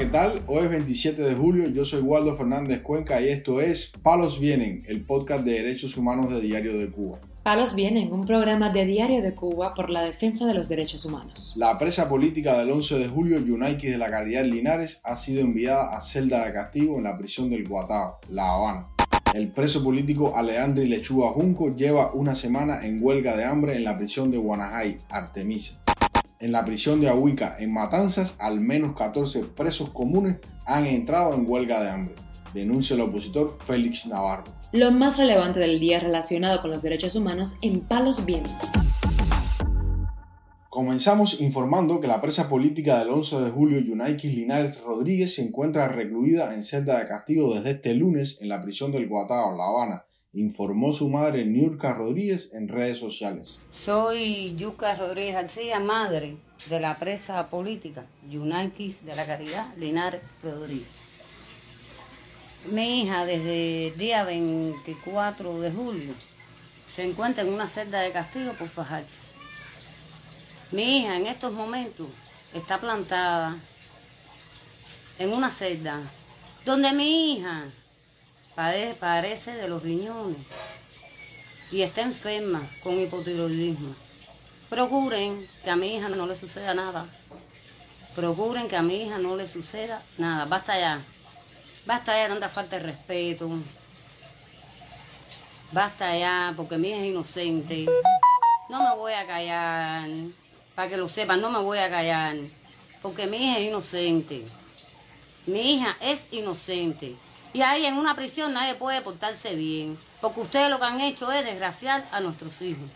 ¿qué tal? Hoy es 27 de julio, yo soy Waldo Fernández Cuenca y esto es Palos Vienen, el podcast de derechos humanos de Diario de Cuba. Palos Vienen, un programa de Diario de Cuba por la defensa de los derechos humanos. La presa política del 11 de julio, Yunaiki de la Caridad Linares, ha sido enviada a celda de castigo en la prisión del Guatao, La Habana. El preso político Aleandri Lechuga Junco lleva una semana en huelga de hambre en la prisión de Guanajay, Artemisa. En la prisión de Ahuica, en Matanzas, al menos 14 presos comunes han entrado en huelga de hambre, denuncia el opositor Félix Navarro. Lo más relevante del día relacionado con los derechos humanos en Palos Vientos. Comenzamos informando que la presa política del 11 de julio, Yunaikis Linares Rodríguez, se encuentra recluida en celda de castigo desde este lunes en la prisión del Guatao, La Habana, informó su madre Niurka Rodríguez en redes sociales. Soy Yuka Rodríguez García, madre de la presa política Yunaikis de la Caridad Linares Rodríguez. Mi hija desde el día 24 de julio se encuentra en una celda de castigo por fajarse. Mi hija en estos momentos está plantada en una celda donde mi hija parece de los riñones y está enferma con hipotiroidismo. Procuren que a mi hija no le suceda nada. Procuren que a mi hija no le suceda nada. Basta ya. Basta ya tanta falta de respeto. Basta ya, porque mi hija es inocente. No me voy a callar. Para que lo sepan, no me voy a callar. Porque mi hija es inocente. Mi hija es inocente. Y ahí en una prisión nadie puede portarse bien, porque ustedes lo que han hecho es desgraciar a nuestros hijos.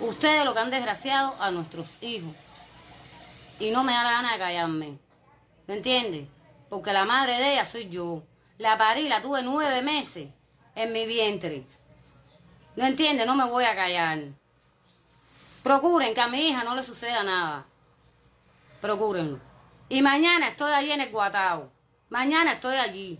Ustedes lo que han desgraciado a nuestros hijos. Y no me da la gana de callarme. ¿Me entiendes? Porque la madre de ella soy yo. La parí, la tuve nueve meses en mi vientre. ¿No entiendes? No me voy a callar. Procuren que a mi hija no le suceda nada. Procúrenlo. Y mañana estoy allí en el Guatao. Mañana estoy allí.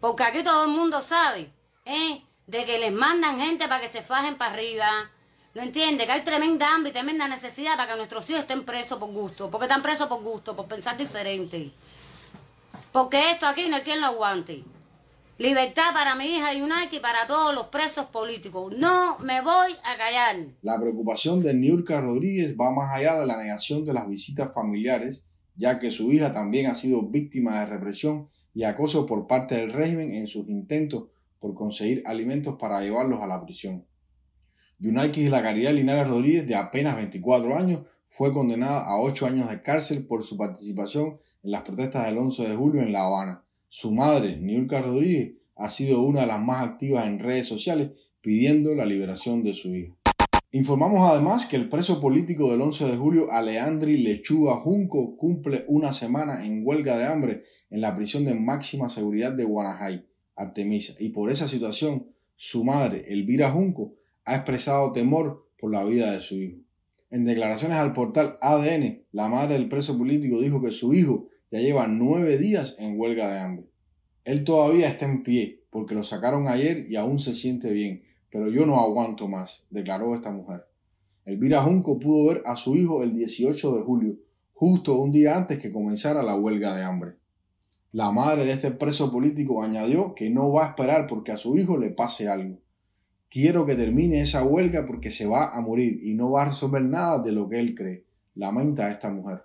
Porque aquí todo el mundo sabe, ¿eh? De que les mandan gente para que se fajen para arriba. ¿Lo entiende? Que hay tremenda hambre y tremenda necesidad para que nuestros hijos estén presos por gusto. Porque están presos por gusto, por pensar diferente. Porque esto aquí no hay quien lo aguante. Libertad para mi hija Yunaki y para todos los presos políticos. No me voy a callar. La preocupación de Niurka Rodríguez va más allá de la negación de las visitas familiares ya que su hija también ha sido víctima de represión y acoso por parte del régimen en sus intentos por conseguir alimentos para llevarlos a la prisión. Yunaikis de la Caridad Linares Rodríguez, de apenas 24 años, fue condenada a 8 años de cárcel por su participación en las protestas del 11 de julio en La Habana. Su madre, Niurka Rodríguez, ha sido una de las más activas en redes sociales pidiendo la liberación de su hija. Informamos además que el preso político del 11 de julio, Aleandri Lechuga Junco, cumple una semana en huelga de hambre en la prisión de máxima seguridad de Guanajay, Artemisa, y por esa situación su madre, Elvira Junco, ha expresado temor por la vida de su hijo. En declaraciones al portal ADN, la madre del preso político dijo que su hijo ya lleva nueve días en huelga de hambre. Él todavía está en pie porque lo sacaron ayer y aún se siente bien, pero yo no aguanto más, declaró esta mujer. Elvira Junco pudo ver a su hijo el 18 de julio, justo un día antes que comenzara la huelga de hambre. La madre de este preso político añadió que no va a esperar porque a su hijo le pase algo. Quiero que termine esa huelga porque se va a morir y no va a resolver nada de lo que él cree, lamenta esta mujer.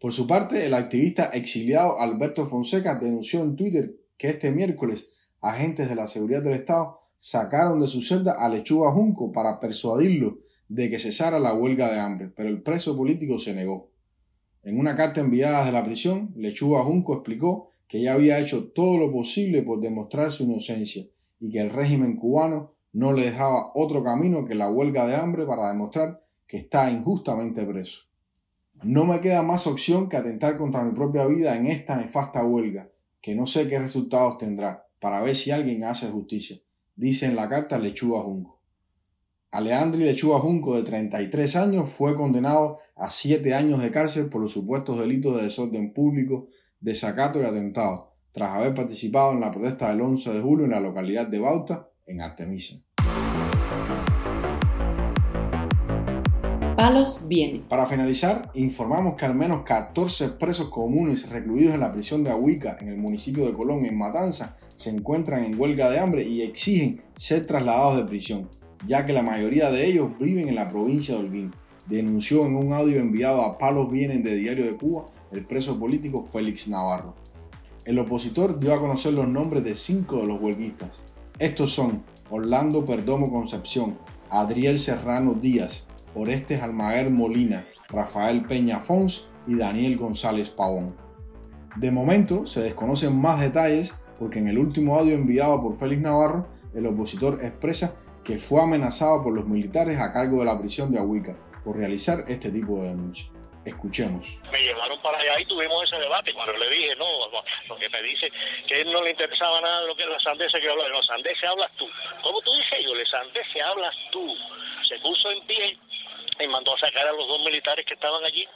Por su parte, el activista exiliado Alberto Fonseca denunció en Twitter que este miércoles agentes de la seguridad del Estado sacaron de su celda a Lechuga Junco para persuadirlo de que cesara la huelga de hambre, pero el preso político se negó. En una carta enviada desde la prisión, Lechuga Junco explicó que ya había hecho todo lo posible por demostrar su inocencia y que el régimen cubano no le dejaba otro camino que la huelga de hambre para demostrar que está injustamente preso. No me queda más opción que atentar contra mi propia vida en esta nefasta huelga, que no sé qué resultados tendrá, para ver si alguien hace justicia dice en la carta Lechuga Junco. Aleandri Lechuga Junco, de 33 años, fue condenado a 7 años de cárcel por los supuestos delitos de desorden público, desacato y atentado, tras haber participado en la protesta del 11 de julio en la localidad de Bauta, en Artemisa. Palos vienen. Para finalizar, informamos que al menos 14 presos comunes recluidos en la prisión de Ahuica, en el municipio de Colón, en Matanza, se encuentran en huelga de hambre y exigen ser trasladados de prisión, ya que la mayoría de ellos viven en la provincia de Holguín. Denunció en un audio enviado a Palos Vienen de Diario de Cuba el preso político Félix Navarro. El opositor dio a conocer los nombres de cinco de los huelguistas. Estos son Orlando Perdomo Concepción, Adriel Serrano Díaz, Orestes Almaguer Molina, Rafael Peña Fons y Daniel González Pavón. De momento se desconocen más detalles porque en el último audio enviado por Félix Navarro, el opositor expresa que fue amenazado por los militares a cargo de la prisión de Ahuica por realizar este tipo de denuncias. Escuchemos. Me llevaron para allá y tuvimos ese debate. Cuando le dije, no, lo que me dice que a él no le interesaba nada de lo que es la sandesa que habla. No, sandesa hablas tú. ¿Cómo tú dices yo? Le sandesa hablas tú. Se puso en pie y mandó a sacar a los dos militares que estaban allí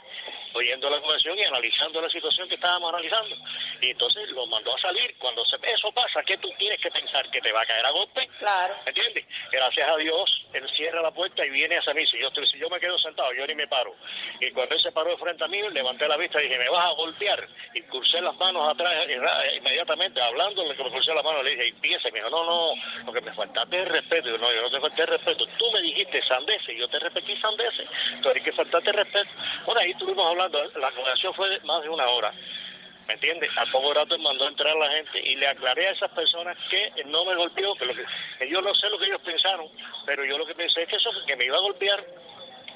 oyendo la convención y analizando la situación que estábamos analizando. Y entonces lo mandó a salir. Cuando eso pasa, ¿qué tú tienes que pensar? ¿Que te va a caer a golpe? Claro. ¿Entiendes? Gracias a Dios, él cierra la puerta y viene hacia mí. Si yo, si yo me quedo sentado, yo ni me paro. Y cuando él se paró de frente a mí, levanté la vista y dije, ¿me vas a golpear? Y crucé las manos atrás inmediatamente, hablando, me crucé las manos, le dije, y piensa, me dijo, no, no, lo que me faltaste es respeto. no, yo no te falté respeto. Tú me dijiste sandese, yo te repetí sandese. Entonces hay que faltarte respeto. Bueno, ahí estuvimos la conversación fue más de una hora. ¿Me entiendes? Al poco rato mandó entrar a la gente y le aclaré a esas personas que no me golpeó, que, lo que, yo no sé lo que ellos pensaron, pero yo lo que pensé es que eso que me iba a golpear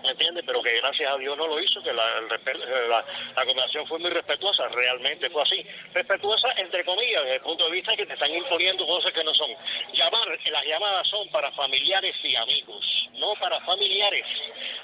¿me entiendes? Pero que gracias a Dios no lo hizo, que la, la, la, conversación fue muy respetuosa, realmente fue así. Respetuosa, entre comillas, desde el punto de vista que te están imponiendo cosas que no son. Llamar, las llamadas son para familiares y amigos, no para familiares,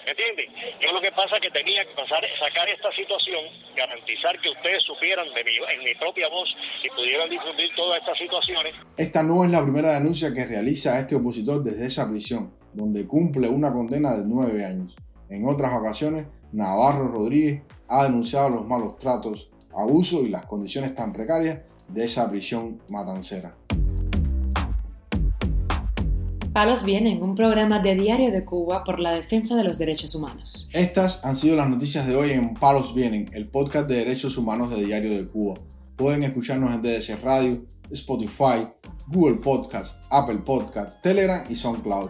¿me entiendes? Yo lo que pasa es que tenía que pasar, sacar esta situación, garantizar que ustedes supieran de mi, en mi propia voz y pudieran difundir todas estas situaciones. Esta no es la primera denuncia que realiza este opositor desde esa prisión, donde cumple una condena de nueve años. En otras ocasiones, Navarro Rodríguez ha denunciado los malos tratos, abusos y las condiciones tan precarias de esa prisión matancera. Palos Vienen, un programa de Diario de Cuba por la defensa de los derechos humanos. Estas han sido las noticias de hoy en Palos Vienen, el podcast de derechos humanos de Diario de Cuba. Pueden escucharnos en DDC Radio, Spotify, Google Podcast, Apple Podcast, Telegram y SoundCloud.